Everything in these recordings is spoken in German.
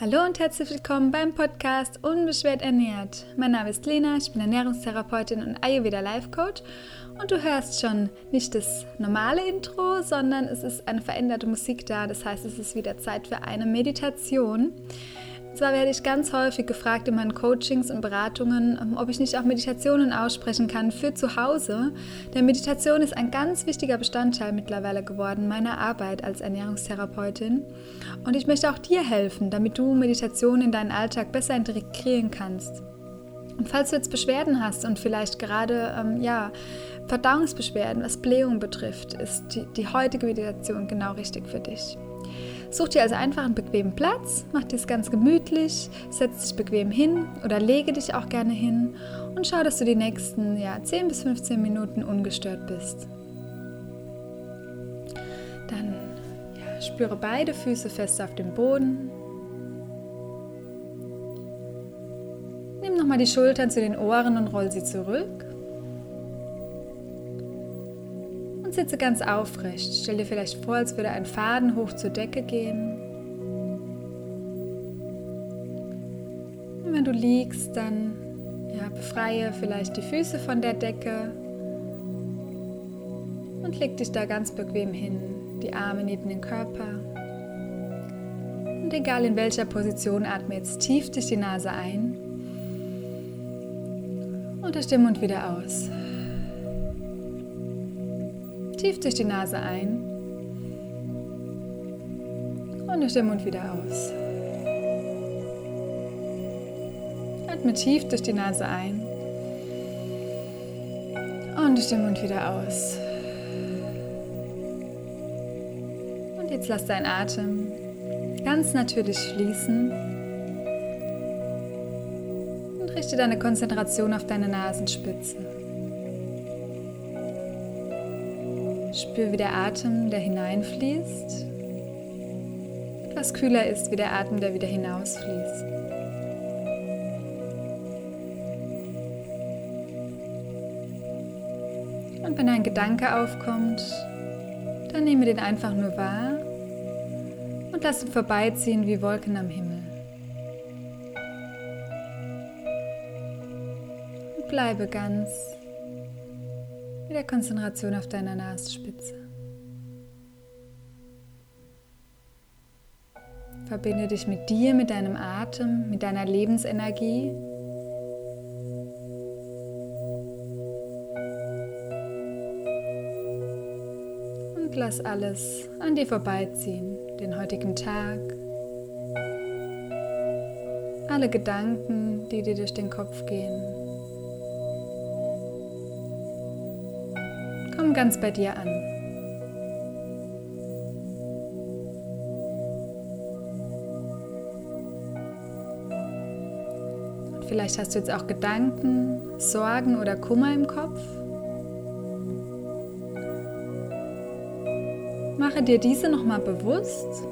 Hallo und herzlich willkommen beim Podcast Unbeschwert ernährt. Mein Name ist Lena, ich bin Ernährungstherapeutin und Ayurveda Life Coach und du hörst schon nicht das normale Intro, sondern es ist eine veränderte Musik da. Das heißt, es ist wieder Zeit für eine Meditation. Zwar werde ich ganz häufig gefragt in meinen Coachings und Beratungen, ähm, ob ich nicht auch Meditationen aussprechen kann für zu Hause. Denn Meditation ist ein ganz wichtiger Bestandteil mittlerweile geworden meiner Arbeit als Ernährungstherapeutin. Und ich möchte auch dir helfen, damit du Meditation in deinen Alltag besser integrieren kannst. Und falls du jetzt Beschwerden hast und vielleicht gerade ähm, ja, Verdauungsbeschwerden, was Blähung betrifft, ist die, die heutige Meditation genau richtig für dich. Such dir also einfach einen bequemen Platz, mach dir es ganz gemütlich, setz dich bequem hin oder lege dich auch gerne hin und schau, dass du die nächsten ja, 10 bis 15 Minuten ungestört bist. Dann ja, spüre beide Füße fest auf dem Boden. Nimm nochmal die Schultern zu den Ohren und roll sie zurück. Sitze ganz aufrecht. Stell dir vielleicht vor, als würde ein Faden hoch zur Decke gehen. Und wenn du liegst, dann ja, befreie vielleicht die Füße von der Decke und leg dich da ganz bequem hin, die Arme neben den Körper. Und egal in welcher Position, atme jetzt tief durch die Nase ein und durch den Mund wieder aus. Tief durch die Nase ein und durch den Mund wieder aus. Atme tief durch die Nase ein und durch den Mund wieder aus. Und jetzt lass deinen Atem ganz natürlich fließen und richte deine Konzentration auf deine Nasenspitze. Spür, wie der Atem, der hineinfließt, etwas kühler ist wie der Atem, der wieder hinausfließt. Und wenn ein Gedanke aufkommt, dann nehme den einfach nur wahr und lass ihn vorbeiziehen wie Wolken am Himmel. Und bleibe ganz mit der Konzentration auf deiner Nasenspitze. Verbinde dich mit dir, mit deinem Atem, mit deiner Lebensenergie. Und lass alles an dir vorbeiziehen, den heutigen Tag, alle Gedanken, die dir durch den Kopf gehen. Ganz bei dir an. Und vielleicht hast du jetzt auch Gedanken, Sorgen oder Kummer im Kopf. Mache dir diese nochmal bewusst.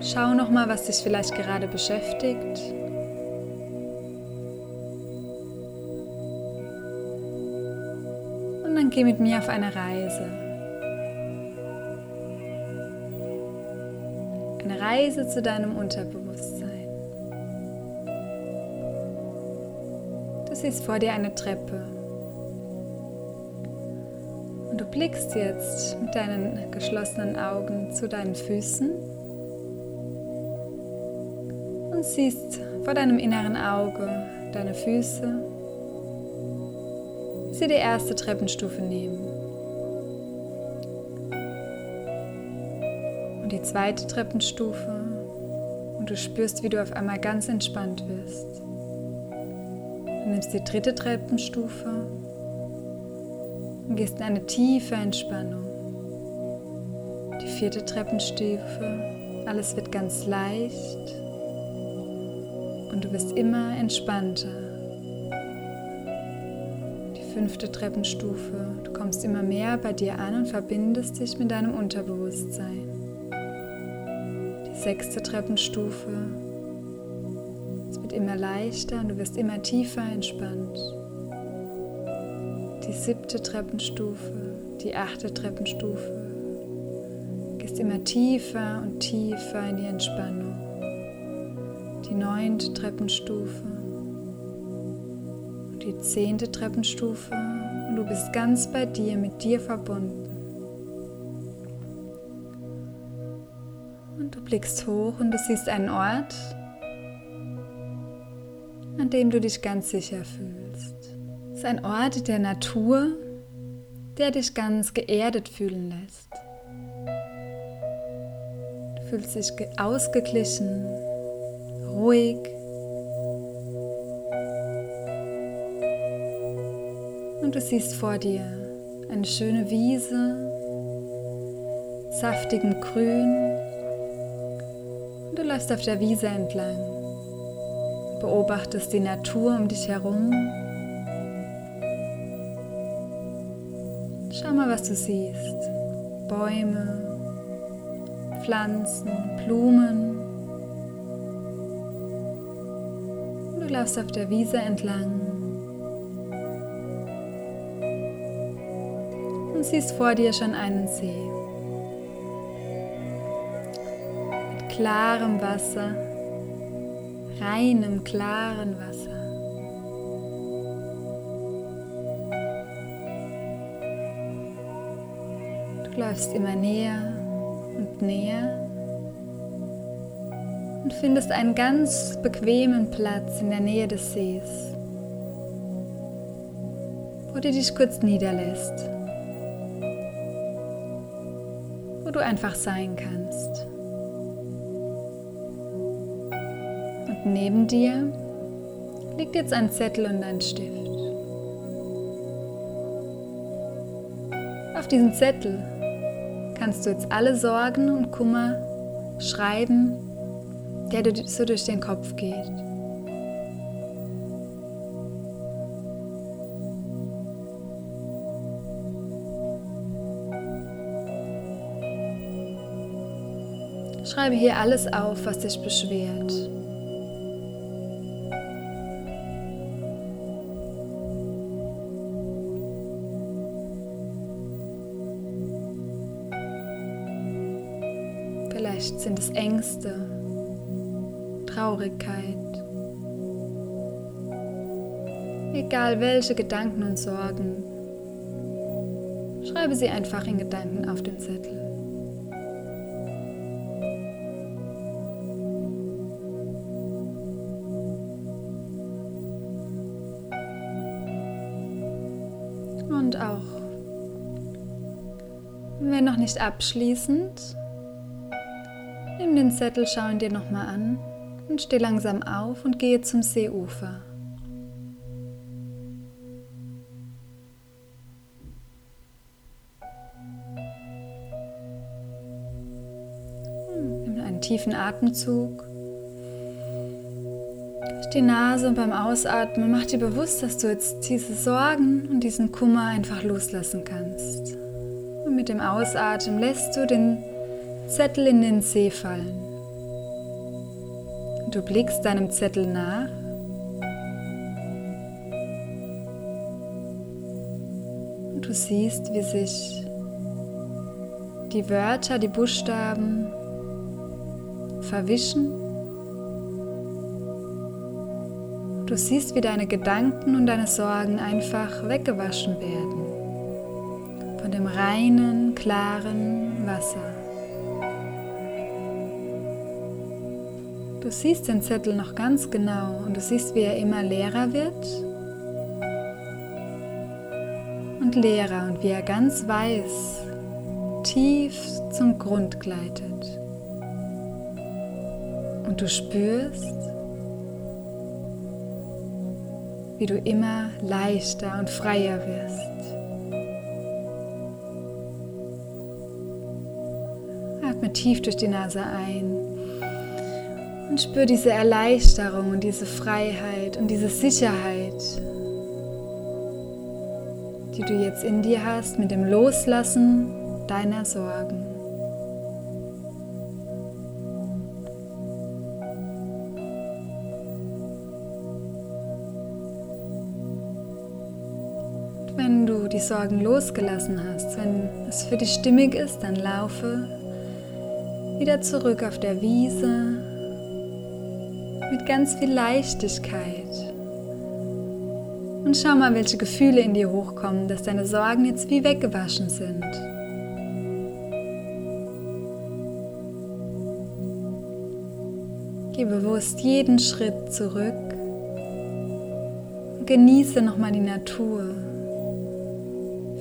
Schau nochmal, was dich vielleicht gerade beschäftigt. Und geh mit mir auf eine Reise. Eine Reise zu deinem Unterbewusstsein. Du siehst vor dir eine Treppe. Und du blickst jetzt mit deinen geschlossenen Augen zu deinen Füßen und siehst vor deinem inneren Auge deine Füße sie die erste Treppenstufe nehmen. Und die zweite Treppenstufe. Und du spürst, wie du auf einmal ganz entspannt wirst. Du nimmst die dritte Treppenstufe und gehst in eine tiefe Entspannung. Die vierte Treppenstufe. Alles wird ganz leicht und du wirst immer entspannter fünfte Treppenstufe. Du kommst immer mehr bei dir an und verbindest dich mit deinem Unterbewusstsein. Die sechste Treppenstufe. Es wird immer leichter und du wirst immer tiefer entspannt. Die siebte Treppenstufe, die achte Treppenstufe. Du gehst immer tiefer und tiefer in die Entspannung. Die neunte Treppenstufe, die zehnte Treppenstufe und du bist ganz bei dir, mit dir verbunden. Und du blickst hoch und du siehst einen Ort, an dem du dich ganz sicher fühlst. Es ist ein Ort der Natur, der dich ganz geerdet fühlen lässt. Du fühlst dich ausgeglichen, ruhig. Und du siehst vor dir eine schöne Wiese, saftigem Grün. Und du läufst auf der Wiese entlang, beobachtest die Natur um dich herum Schau mal, was du siehst. Bäume, Pflanzen, Blumen. Du laufst auf der Wiese entlang und siehst vor dir schon einen See. Mit klarem Wasser, reinem, klaren Wasser. läufst immer näher und näher und findest einen ganz bequemen Platz in der Nähe des Sees, wo du dich kurz niederlässt, du einfach sein kannst. Und neben dir liegt jetzt ein Zettel und ein Stift. Auf diesen Zettel kannst du jetzt alle Sorgen und Kummer schreiben, der dir so durch den Kopf geht. Schreibe hier alles auf, was dich beschwert. Vielleicht sind es Ängste, Traurigkeit. Egal welche Gedanken und Sorgen, schreibe sie einfach in Gedanken auf den Zettel. Nicht abschließend, Nimm den Zettel, schau ihn dir nochmal an und steh langsam auf und gehe zum Seeufer. Nimm einen tiefen Atemzug durch die Nase und beim Ausatmen mach dir bewusst, dass du jetzt diese Sorgen und diesen Kummer einfach loslassen kannst. Und mit dem Ausatmen lässt du den Zettel in den See fallen. Du blickst deinem Zettel nach. Und du siehst, wie sich die Wörter, die Buchstaben verwischen. Du siehst, wie deine Gedanken und deine Sorgen einfach weggewaschen werden dem reinen, klaren Wasser. Du siehst den Zettel noch ganz genau und du siehst, wie er immer leerer wird und leerer und wie er ganz weiß tief zum Grund gleitet. Und du spürst, wie du immer leichter und freier wirst. Tief durch die Nase ein und spür diese Erleichterung und diese Freiheit und diese Sicherheit, die du jetzt in dir hast mit dem Loslassen deiner Sorgen. Wenn du die Sorgen losgelassen hast, wenn es für dich stimmig ist, dann laufe wieder zurück auf der Wiese mit ganz viel Leichtigkeit. Und schau mal, welche Gefühle in dir hochkommen, dass deine Sorgen jetzt wie weggewaschen sind. Geh bewusst jeden Schritt zurück und genieße nochmal die Natur.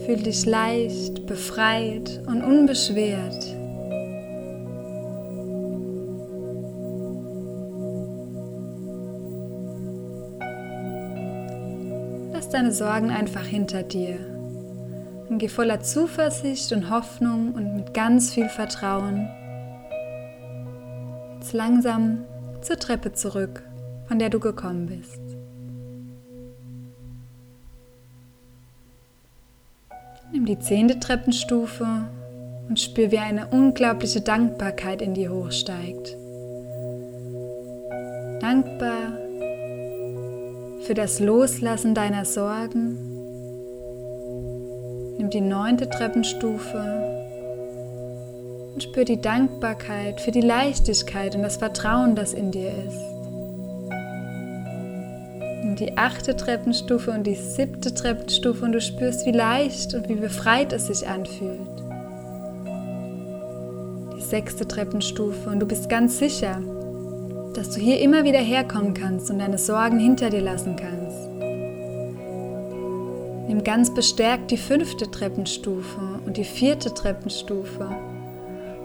Fühl dich leicht, befreit und unbeschwert. Deine Sorgen einfach hinter dir und geh voller Zuversicht und Hoffnung und mit ganz viel Vertrauen jetzt langsam zur Treppe zurück, von der du gekommen bist. Nimm die zehnte Treppenstufe und spür, wie eine unglaubliche Dankbarkeit in dir hochsteigt. Dankbar für das Loslassen deiner Sorgen. Nimm die neunte Treppenstufe und spür die Dankbarkeit für die Leichtigkeit und das Vertrauen, das in dir ist. Nimm die achte Treppenstufe und die siebte Treppenstufe und du spürst, wie leicht und wie befreit es sich anfühlt. Die sechste Treppenstufe und du bist ganz sicher, dass du hier immer wieder herkommen kannst und deine Sorgen hinter dir lassen kannst. Nimm ganz bestärkt die fünfte Treppenstufe und die vierte Treppenstufe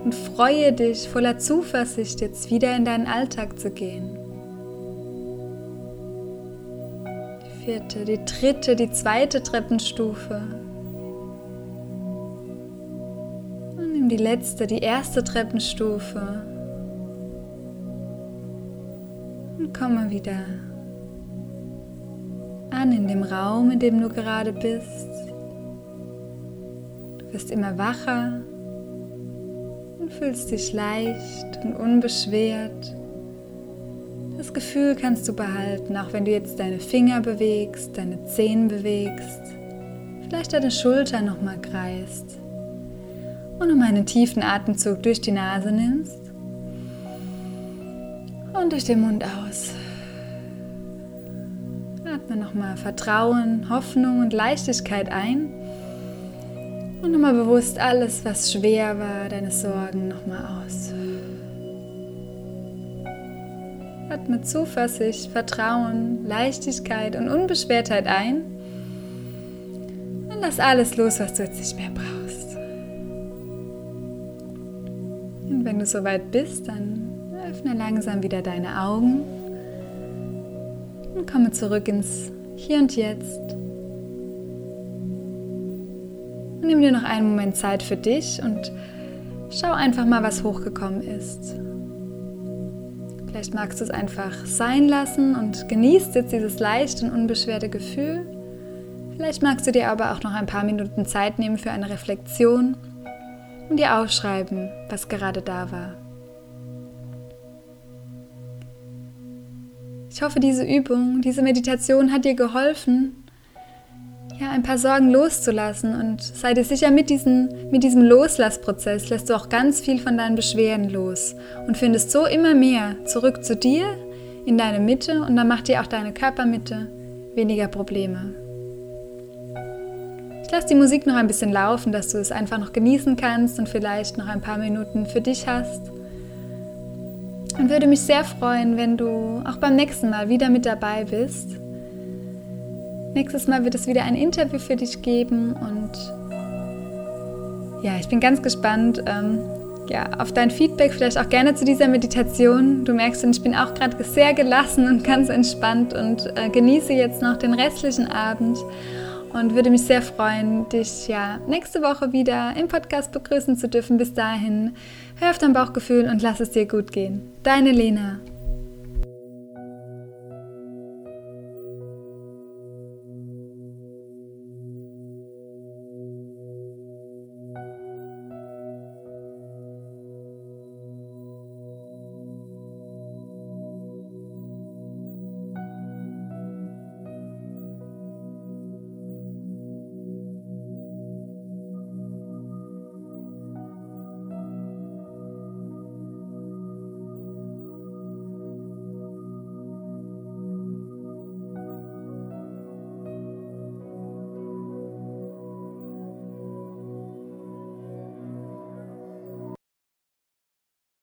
und freue dich voller Zuversicht, jetzt wieder in deinen Alltag zu gehen. Die vierte, die dritte, die zweite Treppenstufe. Und nimm die letzte, die erste Treppenstufe. Komme wieder an in dem Raum, in dem du gerade bist. Du wirst immer wacher und fühlst dich leicht und unbeschwert. Das Gefühl kannst du behalten, auch wenn du jetzt deine Finger bewegst, deine Zehen bewegst, vielleicht deine Schulter nochmal kreist und nochmal einen tiefen Atemzug durch die Nase nimmst und durch den Mund aus. Atme nochmal Vertrauen, Hoffnung und Leichtigkeit ein und nochmal bewusst alles, was schwer war, deine Sorgen nochmal aus. Atme Zuversicht, Vertrauen, Leichtigkeit und Unbeschwertheit ein. Und lass alles los, was du jetzt nicht mehr brauchst. Und wenn du soweit bist, dann öffne langsam wieder deine Augen und komme zurück ins Hier und Jetzt. nimm dir noch einen Moment Zeit für dich und schau einfach mal, was hochgekommen ist. Vielleicht magst du es einfach sein lassen und genießt jetzt dieses leichte und unbeschwerte Gefühl. Vielleicht magst du dir aber auch noch ein paar Minuten Zeit nehmen für eine Reflexion und dir aufschreiben, was gerade da war. Ich hoffe, diese Übung, diese Meditation hat dir geholfen, ja, ein paar Sorgen loszulassen und sei dir sicher, mit, diesen, mit diesem Loslassprozess lässt du auch ganz viel von deinen Beschwerden los und findest so immer mehr zurück zu dir, in deine Mitte und dann macht dir auch deine Körpermitte weniger Probleme. Ich lasse die Musik noch ein bisschen laufen, dass du es einfach noch genießen kannst und vielleicht noch ein paar Minuten für dich hast. Und würde mich sehr freuen, wenn du auch beim nächsten Mal wieder mit dabei bist Nächstes Mal wird es wieder ein Interview für dich geben und ja, ich bin ganz gespannt ähm, ja, auf dein Feedback, vielleicht auch gerne zu dieser Meditation. Du merkst, ich bin auch gerade sehr gelassen und ganz entspannt und äh, genieße jetzt noch den restlichen Abend und würde mich sehr freuen, dich ja nächste Woche wieder im Podcast begrüßen zu dürfen. Bis dahin, hör auf dein Bauchgefühl und lass es dir gut gehen. Deine Lena.